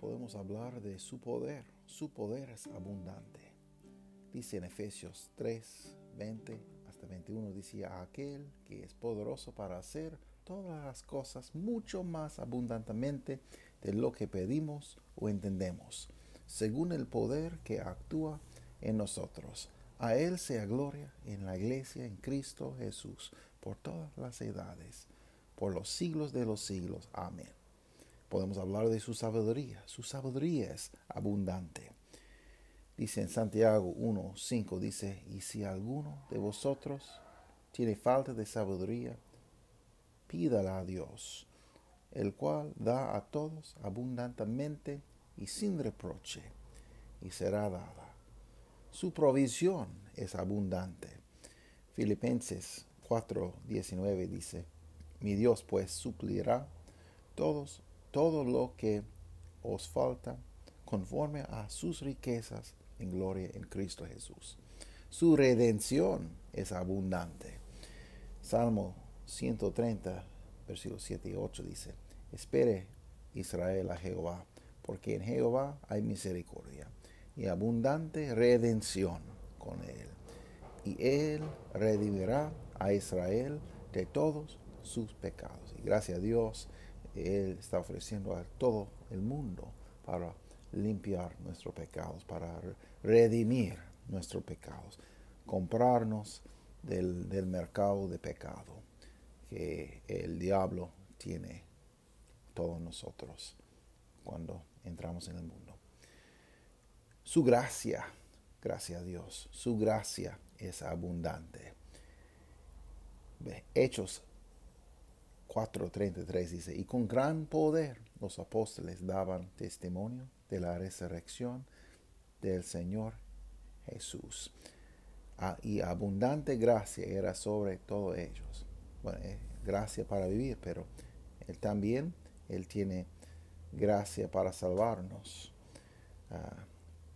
podemos hablar de su poder. Su poder es abundante. Dice en Efesios 3, 20 hasta 21, dice aquel que es poderoso para hacer todas las cosas mucho más abundantemente de lo que pedimos o entendemos, según el poder que actúa en nosotros. A Él sea gloria en la iglesia, en Cristo Jesús, por todas las edades, por los siglos de los siglos. Amén. Podemos hablar de su sabiduría. Su sabiduría es abundante. Dice en Santiago 1.5, dice, y si alguno de vosotros tiene falta de sabiduría, pídala a Dios, el cual da a todos abundantemente y sin reproche, y será dada. Su provisión es abundante. Filipenses 4.19 dice, mi Dios pues suplirá todos todo lo que os falta conforme a sus riquezas en gloria en Cristo Jesús. Su redención es abundante. Salmo 130, versículos 7 y 8 dice, Espere Israel a Jehová, porque en Jehová hay misericordia y abundante redención con él. Y él redimirá a Israel de todos sus pecados. Y gracias a Dios, él está ofreciendo a todo el mundo para limpiar nuestros pecados, para redimir nuestros pecados, comprarnos del, del mercado de pecado que el diablo tiene todos nosotros cuando entramos en el mundo. Su gracia, gracias a Dios, su gracia es abundante. Hechos 4.33 dice, y con gran poder los apóstoles daban testimonio de la resurrección del Señor Jesús. Ah, y abundante gracia era sobre todos ellos. Bueno, eh, gracia para vivir, pero Él también, Él tiene gracia para salvarnos.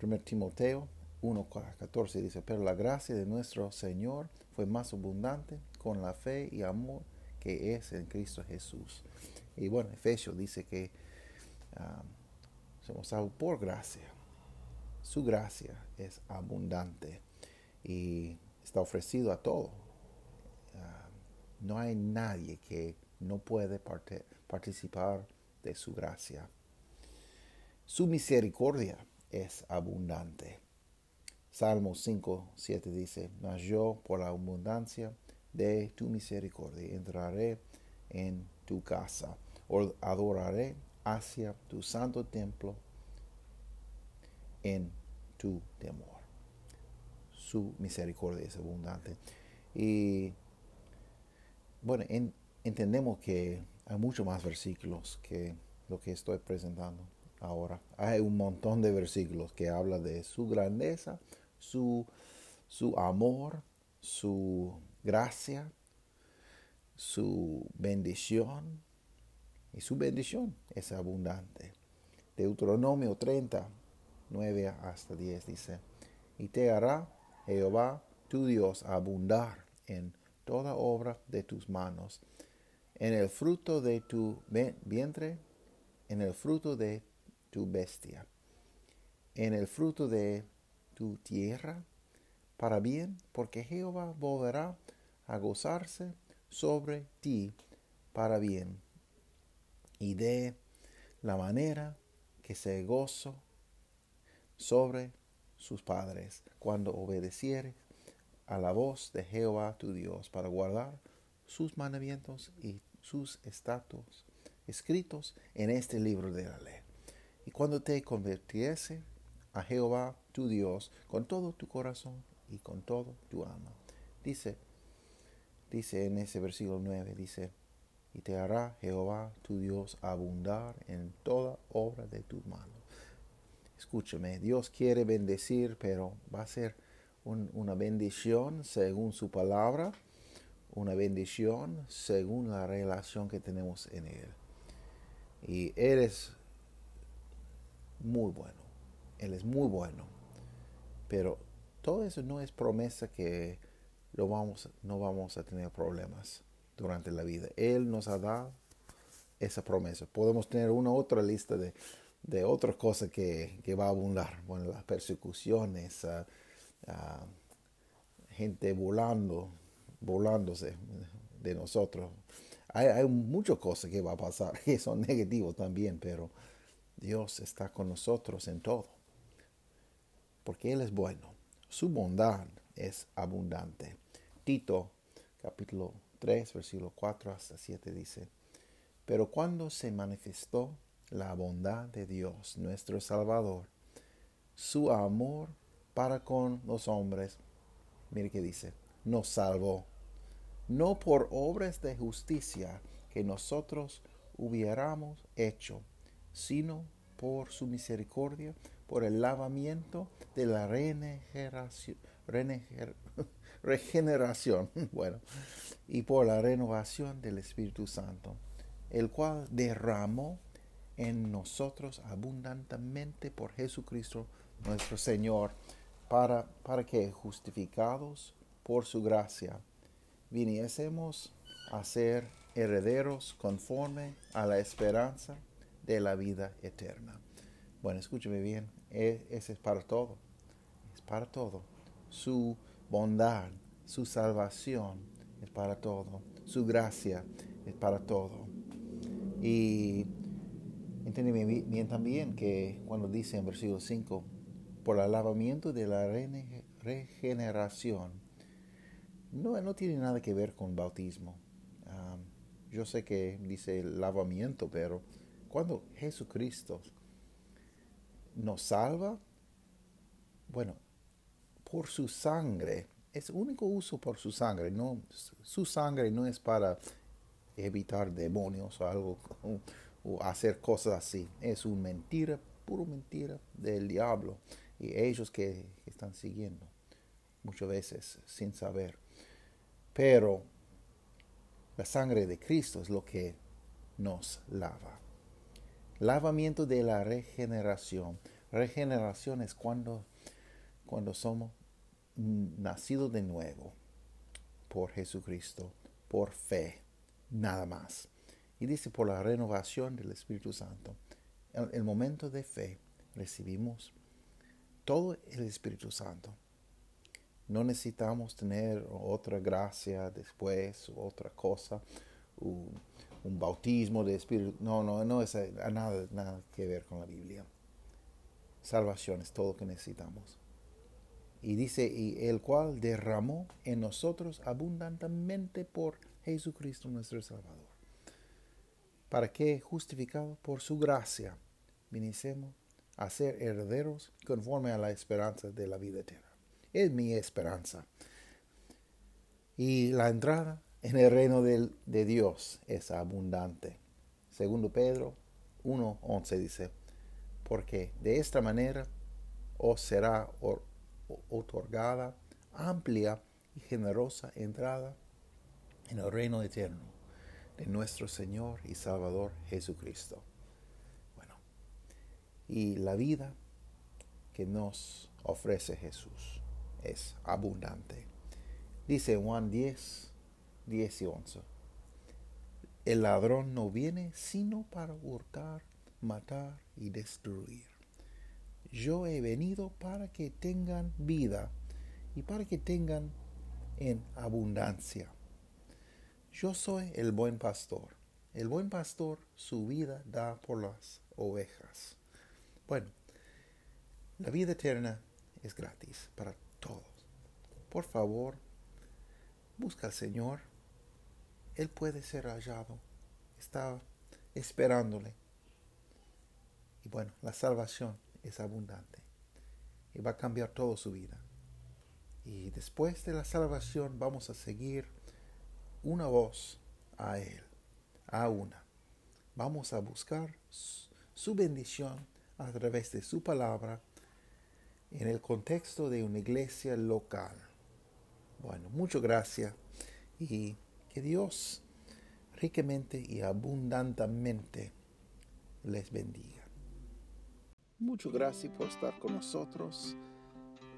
1 ah, Timoteo 1.14 dice, pero la gracia de nuestro Señor fue más abundante con la fe y amor que es en Cristo Jesús. Y bueno, Efesios dice que um, somos salvos por gracia. Su gracia es abundante y está ofrecido a todo. Uh, no hay nadie que no puede participar de su gracia. Su misericordia es abundante. Salmo 5, 7 dice, mas yo por la abundancia de tu misericordia. Entraré en tu casa, adoraré hacia tu santo templo en tu temor. Su misericordia es abundante. Y bueno, entendemos que hay muchos más versículos que lo que estoy presentando ahora. Hay un montón de versículos que hablan de su grandeza, su, su amor, su gracia, su bendición, y su bendición es abundante. Deuteronomio 30, 9 hasta 10 dice, y te hará Jehová tu Dios abundar en toda obra de tus manos, en el fruto de tu vientre, en el fruto de tu bestia, en el fruto de tu tierra, para bien, porque Jehová volverá a gozarse sobre ti para bien, y de la manera que se gozó sobre sus padres cuando obedecieres a la voz de Jehová tu Dios para guardar sus mandamientos y sus estatutos escritos en este libro de la ley. Y cuando te convirtiese a Jehová tu Dios con todo tu corazón y con todo tu alma. Dice, dice en ese versículo 9, dice, y te hará Jehová tu Dios abundar en toda obra de tus manos. escúchame, Dios quiere bendecir, pero va a ser una bendición según su palabra, una bendición según la relación que tenemos en Él. Y Él es muy bueno, Él es muy bueno, pero todo eso no es promesa que lo vamos, no vamos a tener problemas durante la vida. Él nos ha dado esa promesa. Podemos tener una otra lista de, de otras cosas que, que, va a abundar. Bueno, las persecuciones, uh, gente volando, volándose de nosotros. Hay, hay muchas cosas que va a pasar que son negativos también, pero Dios está con nosotros en todo. Porque Él es bueno. Su bondad es abundante. Tito capítulo 3, versículo 4 hasta 7 dice, pero cuando se manifestó la bondad de Dios, nuestro Salvador, su amor para con los hombres, mire que dice, nos salvó, no por obras de justicia que nosotros hubiéramos hecho, sino por su misericordia, por el lavamiento de la regeneración, regeneración bueno, y por la renovación del Espíritu Santo el cual derramó en nosotros abundantemente por Jesucristo nuestro Señor, para, para que, justificados por su gracia, viniésemos a ser herederos conforme a la esperanza de la vida eterna. Bueno, escúcheme bien, e, ese es para todo, es para todo. Su bondad, su salvación es para todo, su gracia es para todo. Y entiéndeme bien también que cuando dice en versículo 5, por el lavamiento de la regeneración, no, no tiene nada que ver con bautismo. yo sé que dice el lavamiento, pero cuando Jesucristo nos salva, bueno, por su sangre, es único uso por su sangre, no, su sangre no es para evitar demonios o algo o hacer cosas así. Es una mentira, puro mentira del diablo y ellos que están siguiendo muchas veces sin saber. Pero la sangre de Cristo es lo que nos lava. Lavamiento de la regeneración. Regeneración es cuando, cuando somos nacidos de nuevo por Jesucristo, por fe nada más. Y dice, por la renovación del Espíritu Santo. En el momento de fe recibimos todo el Espíritu Santo. No necesitamos tener otra gracia después, otra cosa, un, bautismo de Espíritu. No, no, no es nada, nada que ver con la Biblia. Salvación es todo lo que necesitamos. Y dice, y el cual derramó en nosotros abundantemente por Jesucristo nuestro Salvador. Para que, justificado por su gracia, vinicemos a ser herederos conforme a la esperanza de la vida eterna. Es mi esperanza. Y la entrada en el reino de, Dios es abundante. Segundo Pedro 1.11 dice, porque de esta manera os será otorgada amplia y generosa entrada en el reino eterno de nuestro Señor y Salvador Jesucristo. Bueno, y la vida que nos ofrece Jesús es abundante. Dice Juan 10, 10 y 11. El ladrón no viene sino para hurtar, matar y destruir. Yo he venido para que tengan vida y para que tengan en abundancia. Yo soy el buen pastor. El buen pastor su vida da por las ovejas. Bueno, la vida eterna es gratis para todos. Por favor, busca al Señor. Él puede ser hallado. Está esperándole. Y bueno, la salvación es abundante. Y va a cambiar toda su vida. Y después de la salvación vamos a seguir una voz a Él, a una. Vamos a buscar su bendición a través de su palabra en el contexto de una iglesia local. Bueno, muchas gracias y que Dios ricamente y abundantemente les bendiga. Muchas gracias por estar con nosotros.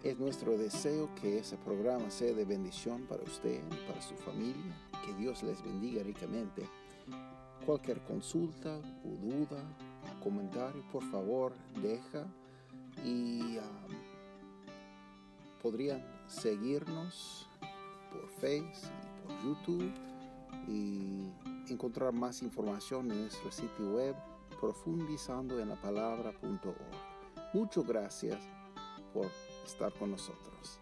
Es nuestro deseo que ese programa sea de bendición para usted y para su familia. Que Dios les bendiga ricamente. Cualquier consulta o duda, comentario, por favor, deja y um, podrían seguirnos por Facebook y por YouTube y encontrar más información en nuestro sitio web profundizando en la palabra.org. Muchas gracias por estar con nosotros.